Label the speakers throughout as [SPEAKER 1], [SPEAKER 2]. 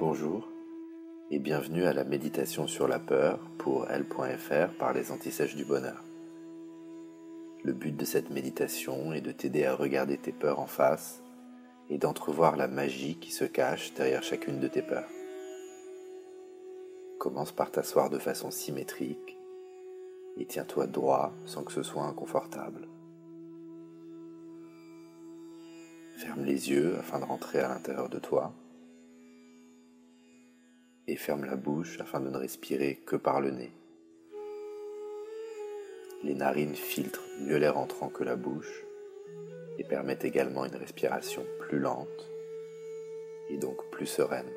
[SPEAKER 1] Bonjour et bienvenue à la méditation sur la peur pour L.fr par les antisèches du bonheur. Le but de cette méditation est de t'aider à regarder tes peurs en face et d'entrevoir la magie qui se cache derrière chacune de tes peurs. Commence par t'asseoir de façon symétrique et tiens-toi droit sans que ce soit inconfortable. Ferme les yeux afin de rentrer à l'intérieur de toi et ferme la bouche afin de ne respirer que par le nez. Les narines filtrent mieux l'air entrant que la bouche et permettent également une respiration plus lente et donc plus sereine.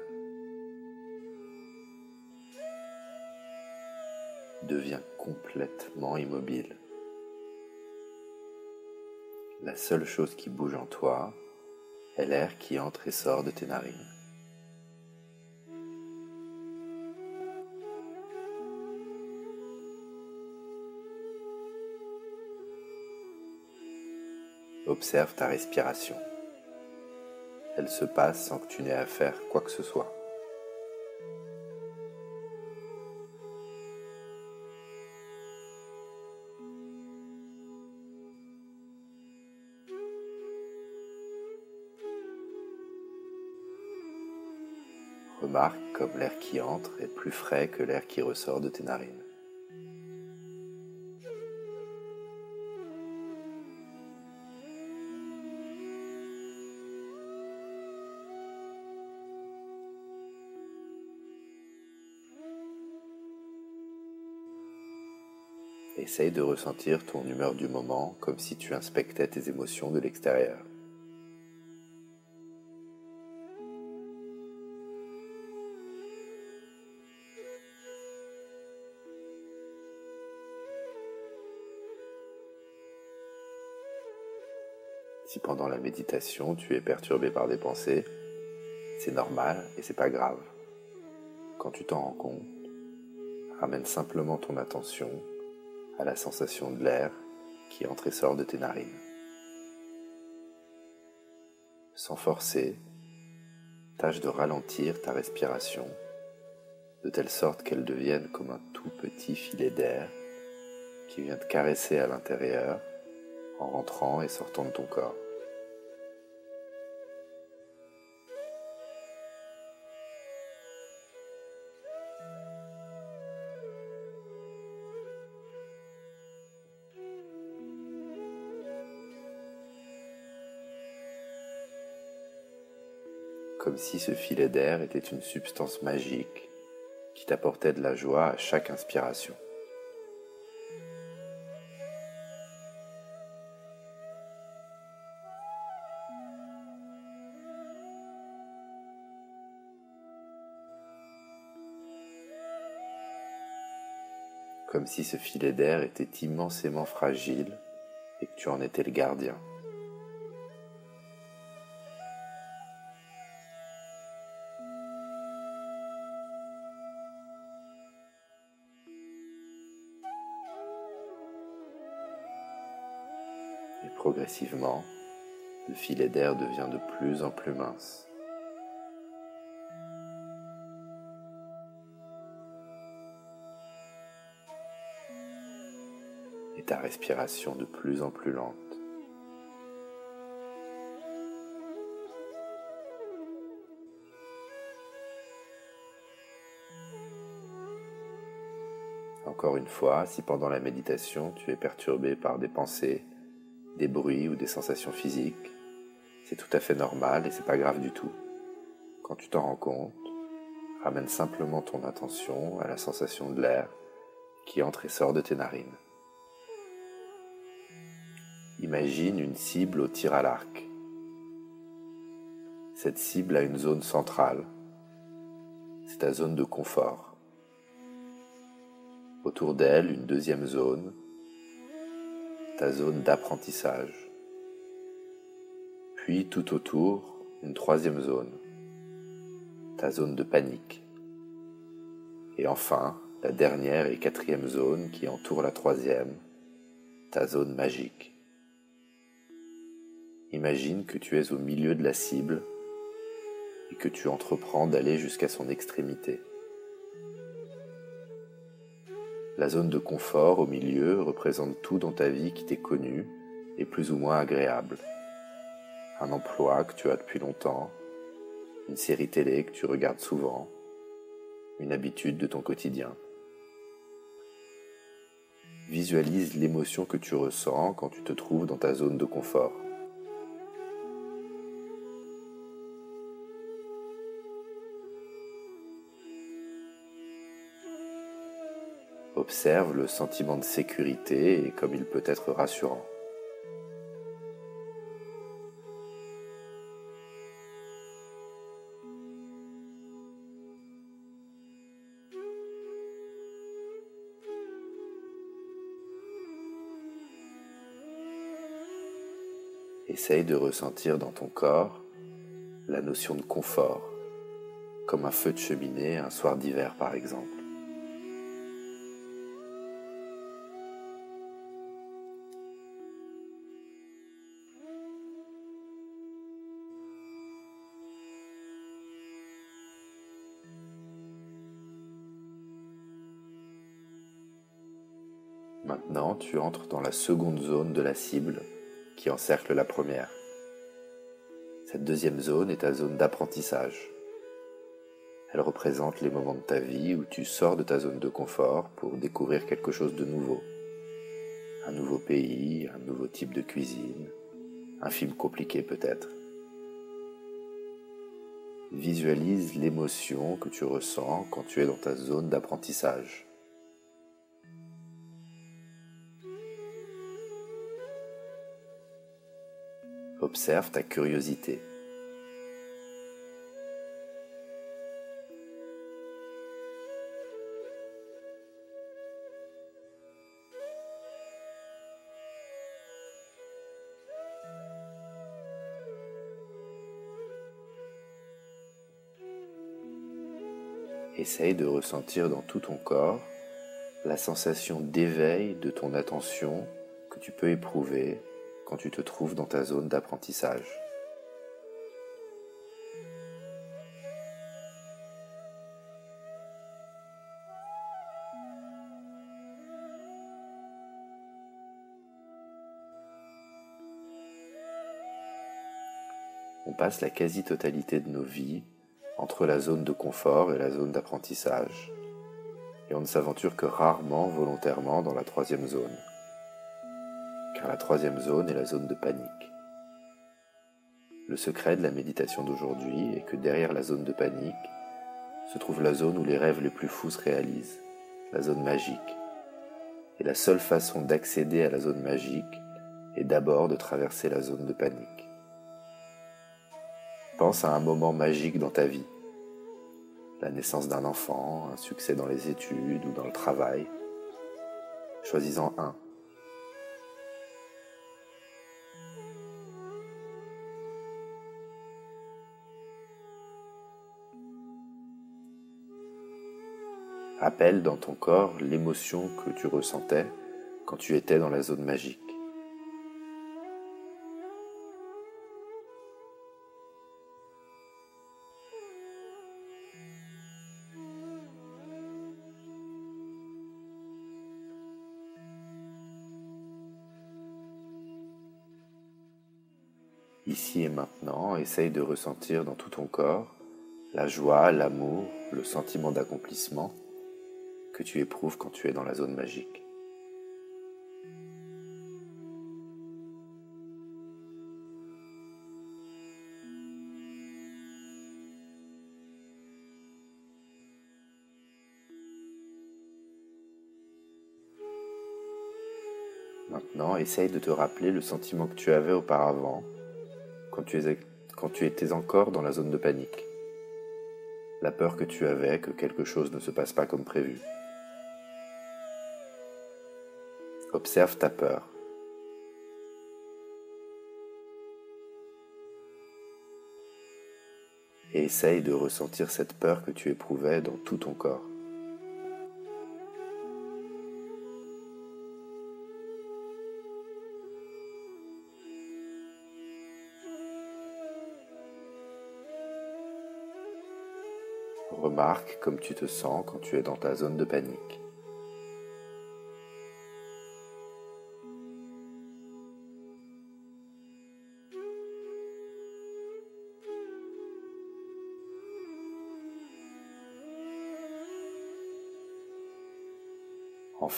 [SPEAKER 1] Deviens complètement immobile. La seule chose qui bouge en toi est l'air qui entre et sort de tes narines. Observe ta respiration. Elle se passe sans que tu n'aies à faire quoi que ce soit. Remarque comme l'air qui entre est plus frais que l'air qui ressort de tes narines. Essaye de ressentir ton humeur du moment comme si tu inspectais tes émotions de l'extérieur. Si pendant la méditation tu es perturbé par des pensées, c'est normal et c'est pas grave. Quand tu t'en rends compte, ramène simplement ton attention à la sensation de l'air qui entre et sort de tes narines. Sans forcer, tâche de ralentir ta respiration de telle sorte qu'elle devienne comme un tout petit filet d'air qui vient te caresser à l'intérieur en rentrant et sortant de ton corps. comme si ce filet d'air était une substance magique qui t'apportait de la joie à chaque inspiration. Comme si ce filet d'air était immensément fragile et que tu en étais le gardien. Progressivement, le filet d'air devient de plus en plus mince. Et ta respiration de plus en plus lente. Encore une fois, si pendant la méditation tu es perturbé par des pensées, des bruits ou des sensations physiques, c'est tout à fait normal et c'est pas grave du tout. Quand tu t'en rends compte, ramène simplement ton attention à la sensation de l'air qui entre et sort de tes narines. Imagine une cible au tir à l'arc. Cette cible a une zone centrale. C'est ta zone de confort. Autour d'elle, une deuxième zone ta zone d'apprentissage. Puis tout autour, une troisième zone, ta zone de panique. Et enfin, la dernière et quatrième zone qui entoure la troisième, ta zone magique. Imagine que tu es au milieu de la cible et que tu entreprends d'aller jusqu'à son extrémité. La zone de confort au milieu représente tout dans ta vie qui t'est connu et plus ou moins agréable. Un emploi que tu as depuis longtemps, une série télé que tu regardes souvent, une habitude de ton quotidien. Visualise l'émotion que tu ressens quand tu te trouves dans ta zone de confort. Observe le sentiment de sécurité et comme il peut être rassurant. Essaye de ressentir dans ton corps la notion de confort, comme un feu de cheminée un soir d'hiver par exemple. Maintenant, tu entres dans la seconde zone de la cible qui encercle la première. Cette deuxième zone est ta zone d'apprentissage. Elle représente les moments de ta vie où tu sors de ta zone de confort pour découvrir quelque chose de nouveau. Un nouveau pays, un nouveau type de cuisine, un film compliqué peut-être. Visualise l'émotion que tu ressens quand tu es dans ta zone d'apprentissage. Observe ta curiosité. Essaye de ressentir dans tout ton corps la sensation d'éveil de ton attention que tu peux éprouver quand tu te trouves dans ta zone d'apprentissage. On passe la quasi-totalité de nos vies entre la zone de confort et la zone d'apprentissage, et on ne s'aventure que rarement volontairement dans la troisième zone car la troisième zone est la zone de panique. Le secret de la méditation d'aujourd'hui est que derrière la zone de panique se trouve la zone où les rêves les plus fous se réalisent, la zone magique. Et la seule façon d'accéder à la zone magique est d'abord de traverser la zone de panique. Pense à un moment magique dans ta vie, la naissance d'un enfant, un succès dans les études ou dans le travail, Choisis-en un. Appelle dans ton corps l'émotion que tu ressentais quand tu étais dans la zone magique. Ici et maintenant, essaye de ressentir dans tout ton corps la joie, l'amour, le sentiment d'accomplissement que tu éprouves quand tu es dans la zone magique. Maintenant, essaye de te rappeler le sentiment que tu avais auparavant quand tu, étais encore dans la zone de panique. La peur que tu avais que quelque chose ne se passe pas comme prévu. Observe ta peur. Et essaye de ressentir cette peur que tu éprouvais dans tout ton corps. Remarque comme tu te sens quand tu es dans ta zone de panique.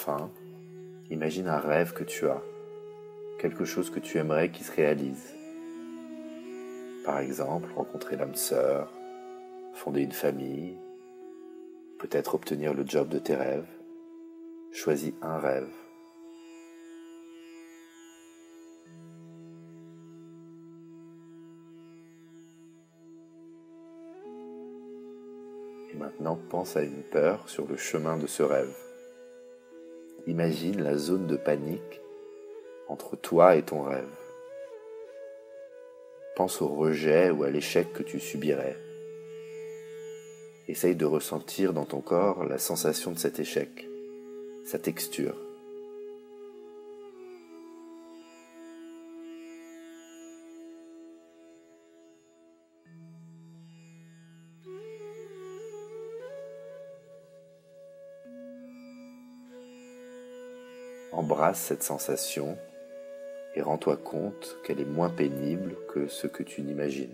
[SPEAKER 1] Enfin, imagine un rêve que tu as, quelque chose que tu aimerais qui se réalise. Par exemple, rencontrer l'âme sœur, fonder une famille, peut-être obtenir le job de tes rêves. Choisis un rêve. Et maintenant pense à une peur sur le chemin de ce rêve. Imagine la zone de panique entre toi et ton rêve. Pense au rejet ou à l'échec que tu subirais. Essaye de ressentir dans ton corps la sensation de cet échec, sa texture. Cette sensation et rends-toi compte qu'elle est moins pénible que ce que tu n'imagines.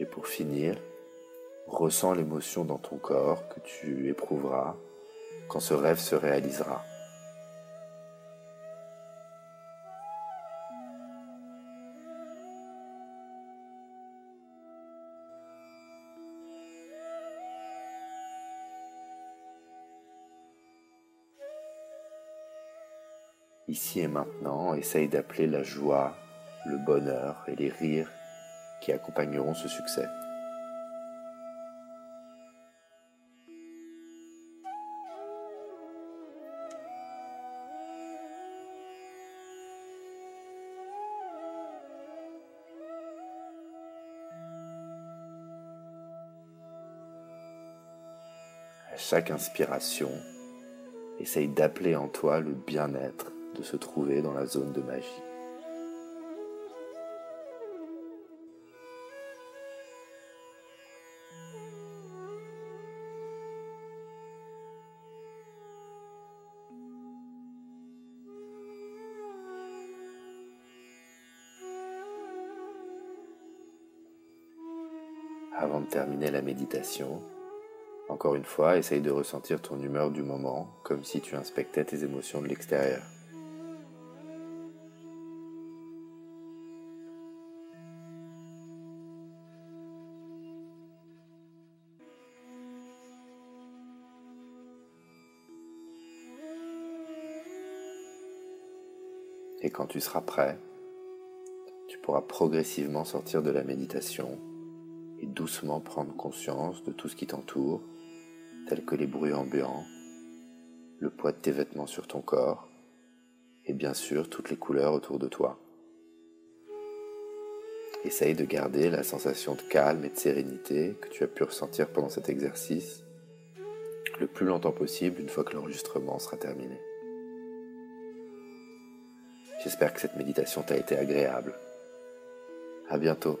[SPEAKER 1] Et pour finir, ressens l'émotion dans ton corps que tu éprouveras quand ce rêve se réalisera. Ici et maintenant, essaye d'appeler la joie, le bonheur et les rires qui accompagneront ce succès. À chaque inspiration, essaye d'appeler en toi le bien-être de se trouver dans la zone de magie. Avant de terminer la méditation, encore une fois, essaye de ressentir ton humeur du moment, comme si tu inspectais tes émotions de l'extérieur. Et quand tu seras prêt, tu pourras progressivement sortir de la méditation et doucement prendre conscience de tout ce qui t'entoure tel que les bruits ambiants, le poids de tes vêtements sur ton corps, et bien sûr toutes les couleurs autour de toi. Essaye de garder la sensation de calme et de sérénité que tu as pu ressentir pendant cet exercice le plus longtemps possible une fois que l'enregistrement sera terminé. J'espère que cette méditation t'a été agréable. À bientôt.